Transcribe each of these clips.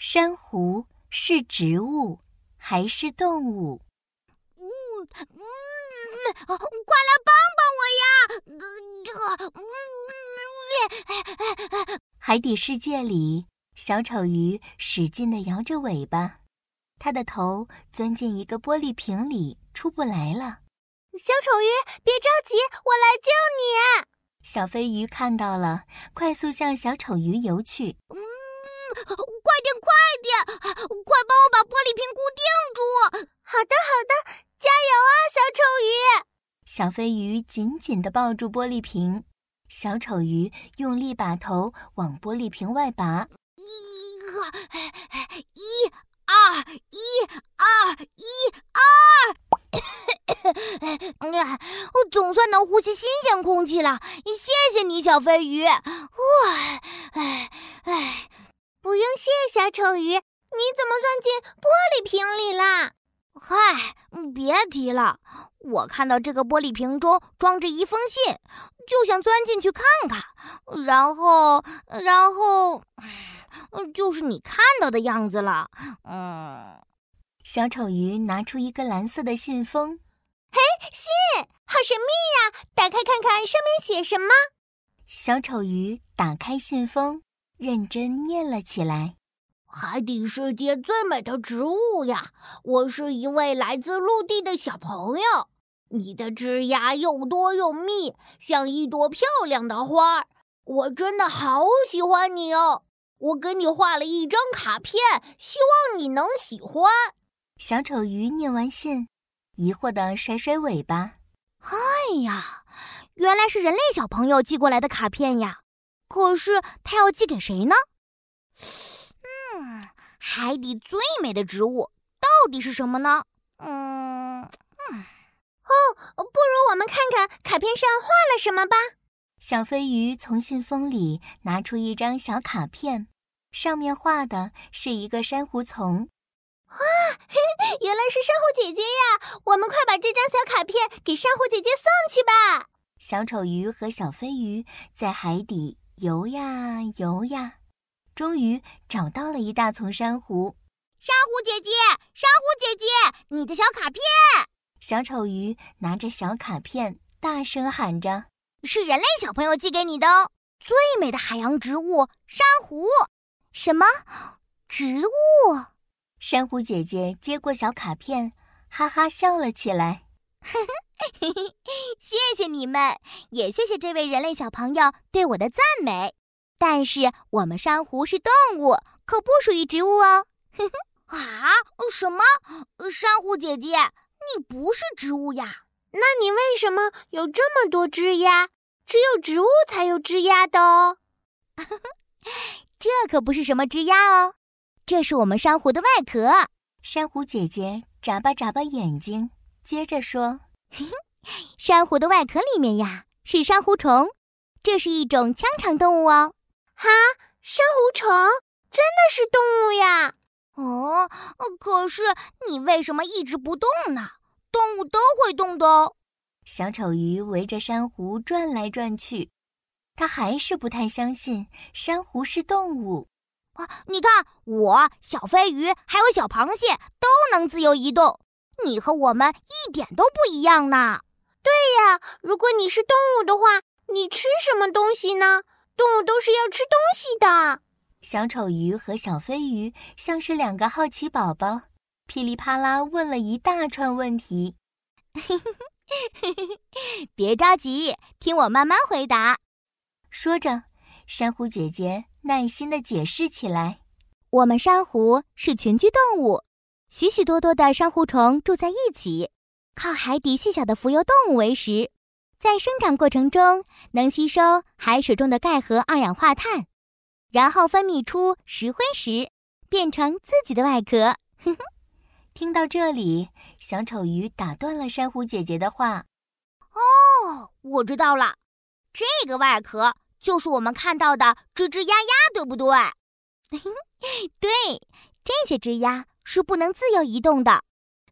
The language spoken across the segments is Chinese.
珊瑚是植物还是动物？嗯嗯，快来帮帮我呀！海底世界里，小丑鱼使劲地摇着尾巴，它的头钻进一个玻璃瓶里，出不来了。小丑鱼，别着急，我来救你。小飞鱼看到了，快速向小丑鱼游去。嗯，快点，快点，快帮我把玻璃瓶固定住！好的，好的，加油啊，小丑鱼！小飞鱼紧紧地抱住玻璃瓶，小丑鱼用力把头往玻璃瓶外拔。一个，一二，一二，一二。我总算能呼吸新鲜空气了，谢谢你，小飞鱼。哇，哎哎，不用谢，小丑鱼，你怎么钻进玻璃瓶里啦？嗨，别提了，我看到这个玻璃瓶中装着一封信，就想钻进去看看，然后，然后，就是你看到的样子了。嗯，小丑鱼拿出一个蓝色的信封。嘿，信，好神秘呀！打开看看，上面写什么？小丑鱼打开信封，认真念了起来：“海底世界最美的植物呀！我是一位来自陆地的小朋友。你的枝桠又多又密，像一朵漂亮的花儿。我真的好喜欢你哦！我给你画了一张卡片，希望你能喜欢。”小丑鱼念完信。疑惑的甩甩尾巴，哎呀，原来是人类小朋友寄过来的卡片呀！可是他要寄给谁呢？嗯，海底最美的植物到底是什么呢？嗯，哦，不如我们看看卡片上画了什么吧。小飞鱼从信封里拿出一张小卡片，上面画的是一个珊瑚丛。哇，原来是珊瑚姐姐呀！我们快把这张小卡片给珊瑚姐姐送去吧。小丑鱼和小飞鱼在海底游呀游呀，终于找到了一大丛珊瑚。珊瑚姐姐，珊瑚姐姐，你的小卡片！小丑鱼拿着小卡片，大声喊着：“是人类小朋友寄给你的哦！最美的海洋植物——珊瑚。什么植物？”珊瑚姐姐接过小卡片，哈哈笑了起来。谢谢你们，也谢谢这位人类小朋友对我的赞美。但是我们珊瑚是动物，可不属于植物哦。啊？什么？珊瑚姐姐，你不是植物呀？那你为什么有这么多枝丫？只有植物才有枝丫的哦。这可不是什么枝丫哦。这是我们珊瑚的外壳。珊瑚姐姐眨巴眨巴眼睛，接着说：“ 珊瑚的外壳里面呀，是珊瑚虫，这是一种腔肠动物哦。”哈，珊瑚虫真的是动物呀？哦，可是你为什么一直不动呢？动物都会动的哦。小丑鱼围着珊瑚转来转去，它还是不太相信珊瑚是动物。啊你看，我小飞鱼还有小螃蟹都能自由移动，你和我们一点都不一样呢。对呀，如果你是动物的话，你吃什么东西呢？动物都是要吃东西的。小丑鱼和小飞鱼像是两个好奇宝宝，噼里啪啦问了一大串问题。别着急，听我慢慢回答。说着，珊瑚姐姐。耐心的解释起来：“我们珊瑚是群居动物，许许多多的珊瑚虫住在一起，靠海底细小的浮游动物为食，在生长过程中能吸收海水中的钙和二氧化碳，然后分泌出石灰石，变成自己的外壳。”听到这里，小丑鱼打断了珊瑚姐姐的话：“哦，我知道了，这个外壳。”就是我们看到的吱吱呀呀，对不对？对，这些枝丫是不能自由移动的，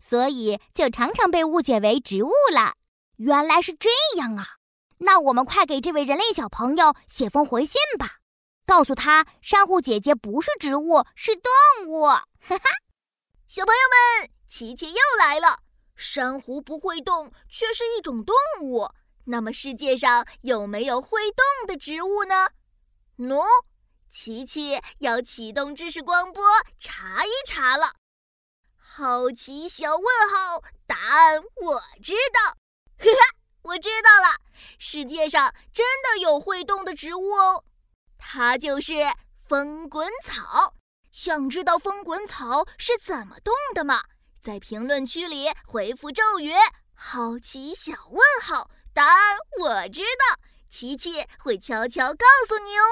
所以就常常被误解为植物了。原来是这样啊！那我们快给这位人类小朋友写封回信吧。告诉他珊瑚姐姐不是植物，是动物。哈哈，小朋友们，琪琪又来了。珊瑚不会动，却是一种动物。那么世界上有没有会动的植物呢？喏，琪琪要启动知识光波查一查了。好奇小问号，答案我知道。呵呵，我知道了，世界上真的有会动的植物哦，它就是风滚草。想知道风滚草是怎么动的吗？在评论区里回复咒语“好奇小问号”，答案我知道，琪琪会悄悄告诉你哦。